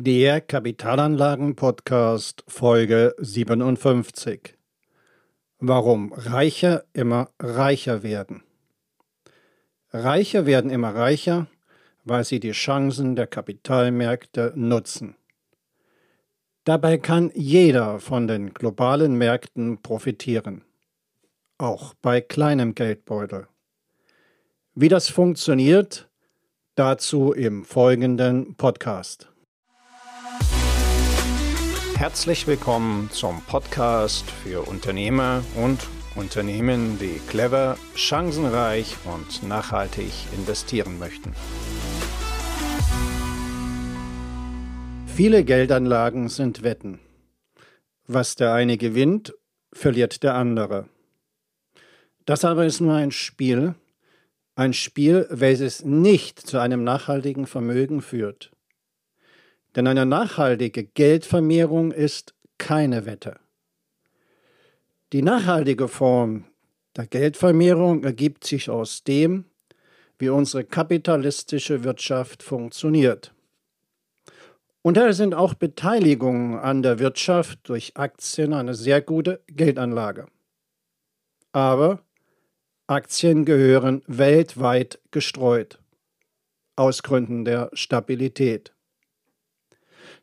Der Kapitalanlagen-Podcast Folge 57. Warum Reiche immer reicher werden. Reiche werden immer reicher, weil sie die Chancen der Kapitalmärkte nutzen. Dabei kann jeder von den globalen Märkten profitieren, auch bei kleinem Geldbeutel. Wie das funktioniert, dazu im folgenden Podcast. Herzlich willkommen zum Podcast für Unternehmer und Unternehmen, die clever, chancenreich und nachhaltig investieren möchten. Viele Geldanlagen sind Wetten. Was der eine gewinnt, verliert der andere. Das aber ist nur ein Spiel, ein Spiel, welches nicht zu einem nachhaltigen Vermögen führt. Denn eine nachhaltige Geldvermehrung ist keine Wette. Die nachhaltige Form der Geldvermehrung ergibt sich aus dem, wie unsere kapitalistische Wirtschaft funktioniert. Und daher sind auch Beteiligungen an der Wirtschaft durch Aktien eine sehr gute Geldanlage. Aber Aktien gehören weltweit gestreut, aus Gründen der Stabilität.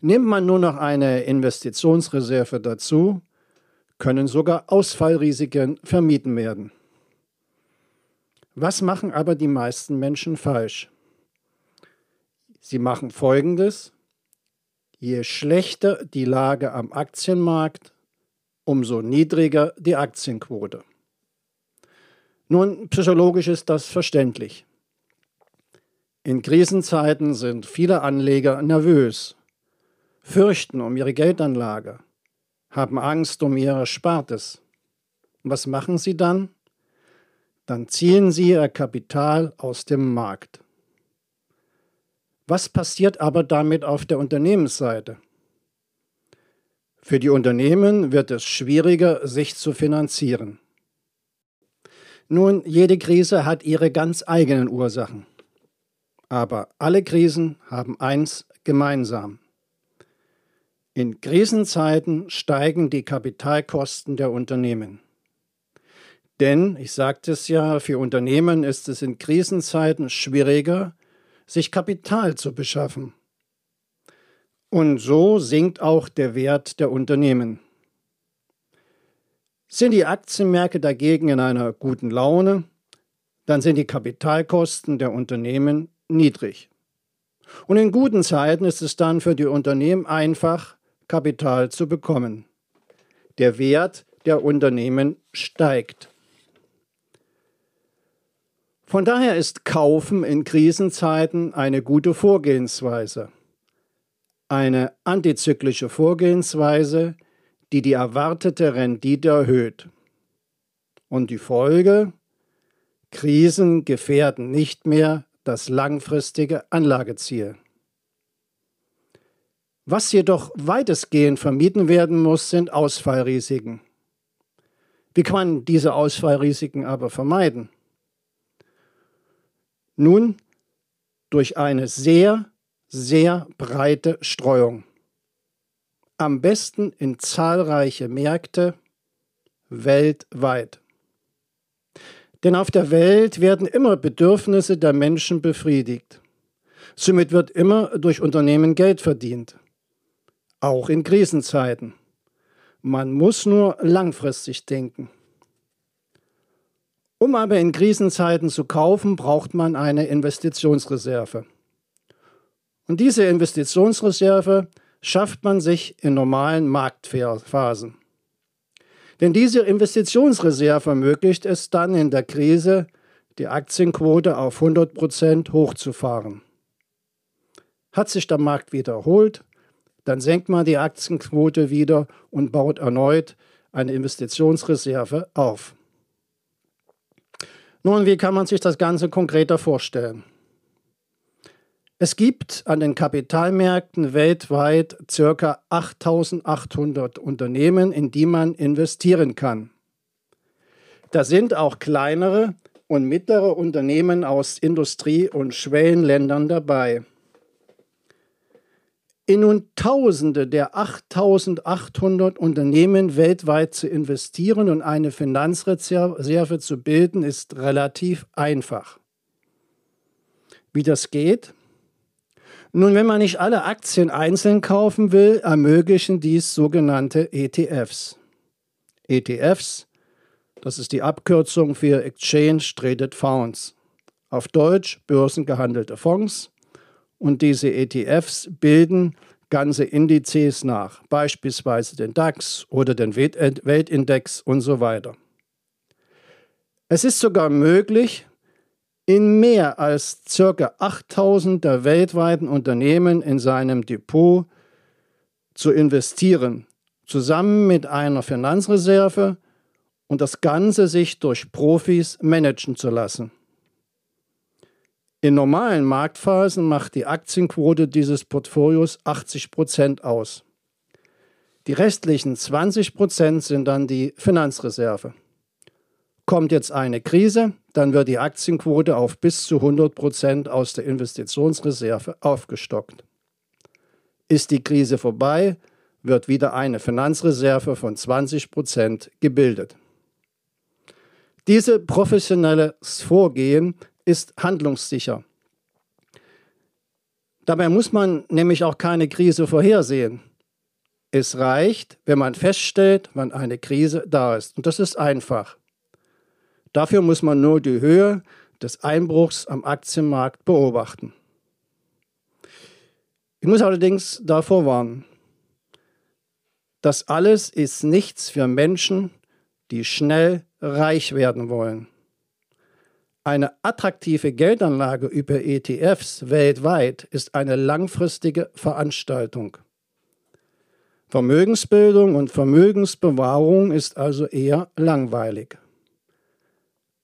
Nimmt man nur noch eine Investitionsreserve dazu, können sogar Ausfallrisiken vermieden werden. Was machen aber die meisten Menschen falsch? Sie machen Folgendes. Je schlechter die Lage am Aktienmarkt, umso niedriger die Aktienquote. Nun, psychologisch ist das verständlich. In Krisenzeiten sind viele Anleger nervös fürchten um ihre Geldanlage, haben Angst um ihr Erspartes. Was machen sie dann? Dann ziehen sie ihr Kapital aus dem Markt. Was passiert aber damit auf der Unternehmensseite? Für die Unternehmen wird es schwieriger, sich zu finanzieren. Nun, jede Krise hat ihre ganz eigenen Ursachen. Aber alle Krisen haben eins gemeinsam. In Krisenzeiten steigen die Kapitalkosten der Unternehmen. Denn, ich sagte es ja, für Unternehmen ist es in Krisenzeiten schwieriger, sich Kapital zu beschaffen. Und so sinkt auch der Wert der Unternehmen. Sind die Aktienmärkte dagegen in einer guten Laune, dann sind die Kapitalkosten der Unternehmen niedrig. Und in guten Zeiten ist es dann für die Unternehmen einfach, Kapital zu bekommen. Der Wert der Unternehmen steigt. Von daher ist Kaufen in Krisenzeiten eine gute Vorgehensweise. Eine antizyklische Vorgehensweise, die die erwartete Rendite erhöht. Und die Folge? Krisen gefährden nicht mehr das langfristige Anlageziel. Was jedoch weitestgehend vermieden werden muss, sind Ausfallrisiken. Wie kann man diese Ausfallrisiken aber vermeiden? Nun, durch eine sehr, sehr breite Streuung. Am besten in zahlreiche Märkte weltweit. Denn auf der Welt werden immer Bedürfnisse der Menschen befriedigt. Somit wird immer durch Unternehmen Geld verdient auch in Krisenzeiten. Man muss nur langfristig denken. Um aber in Krisenzeiten zu kaufen, braucht man eine Investitionsreserve. Und diese Investitionsreserve schafft man sich in normalen Marktphasen. Denn diese Investitionsreserve ermöglicht es dann in der Krise, die Aktienquote auf 100 Prozent hochzufahren. Hat sich der Markt wiederholt, dann senkt man die Aktienquote wieder und baut erneut eine Investitionsreserve auf. Nun, wie kann man sich das Ganze konkreter vorstellen? Es gibt an den Kapitalmärkten weltweit ca. 8800 Unternehmen, in die man investieren kann. Da sind auch kleinere und mittlere Unternehmen aus Industrie- und Schwellenländern dabei. In nun Tausende der 8800 Unternehmen weltweit zu investieren und eine Finanzreserve zu bilden, ist relativ einfach. Wie das geht? Nun, wenn man nicht alle Aktien einzeln kaufen will, ermöglichen dies sogenannte ETFs. ETFs, das ist die Abkürzung für Exchange Traded Funds. Auf Deutsch börsengehandelte Fonds und diese ETFs bilden ganze Indizes nach, beispielsweise den DAX oder den Weltindex und so weiter. Es ist sogar möglich, in mehr als ca. 8000 der weltweiten Unternehmen in seinem Depot zu investieren, zusammen mit einer Finanzreserve und das Ganze sich durch Profis managen zu lassen. In normalen Marktphasen macht die Aktienquote dieses Portfolios 80 Prozent aus. Die restlichen 20 Prozent sind dann die Finanzreserve. Kommt jetzt eine Krise, dann wird die Aktienquote auf bis zu 100 Prozent aus der Investitionsreserve aufgestockt. Ist die Krise vorbei, wird wieder eine Finanzreserve von 20 Prozent gebildet. Diese professionelles Vorgehen ist handlungssicher. Dabei muss man nämlich auch keine Krise vorhersehen. Es reicht, wenn man feststellt, wann eine Krise da ist. Und das ist einfach. Dafür muss man nur die Höhe des Einbruchs am Aktienmarkt beobachten. Ich muss allerdings davor warnen. Das alles ist nichts für Menschen, die schnell reich werden wollen. Eine attraktive Geldanlage über ETFs weltweit ist eine langfristige Veranstaltung. Vermögensbildung und Vermögensbewahrung ist also eher langweilig.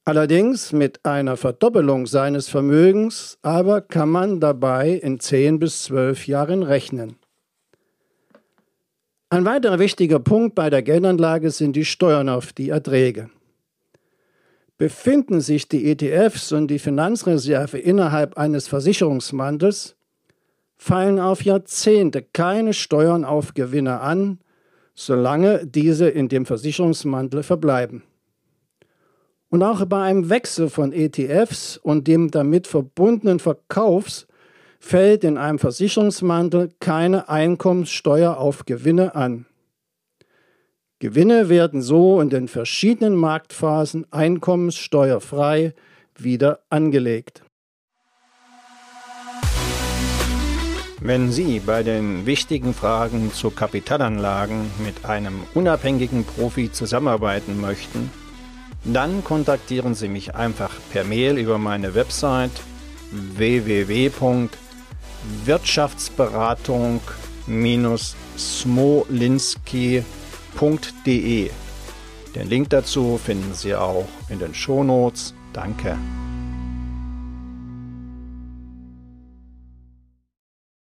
Allerdings mit einer Verdoppelung seines Vermögens aber kann man dabei in 10 bis 12 Jahren rechnen. Ein weiterer wichtiger Punkt bei der Geldanlage sind die Steuern auf die Erträge. Befinden sich die ETFs und die Finanzreserve innerhalb eines Versicherungsmantels, fallen auf Jahrzehnte keine Steuern auf Gewinne an, solange diese in dem Versicherungsmantel verbleiben. Und auch bei einem Wechsel von ETFs und dem damit verbundenen Verkaufs fällt in einem Versicherungsmantel keine Einkommenssteuer auf Gewinne an. Gewinne werden so in den verschiedenen Marktphasen einkommenssteuerfrei wieder angelegt. Wenn Sie bei den wichtigen Fragen zu Kapitalanlagen mit einem unabhängigen Profi zusammenarbeiten möchten, dann kontaktieren Sie mich einfach per Mail über meine Website www.wirtschaftsberatung-smolinski.com www.ftf.de. Den Link dazu finden Sie auch in den Shownotes. Danke.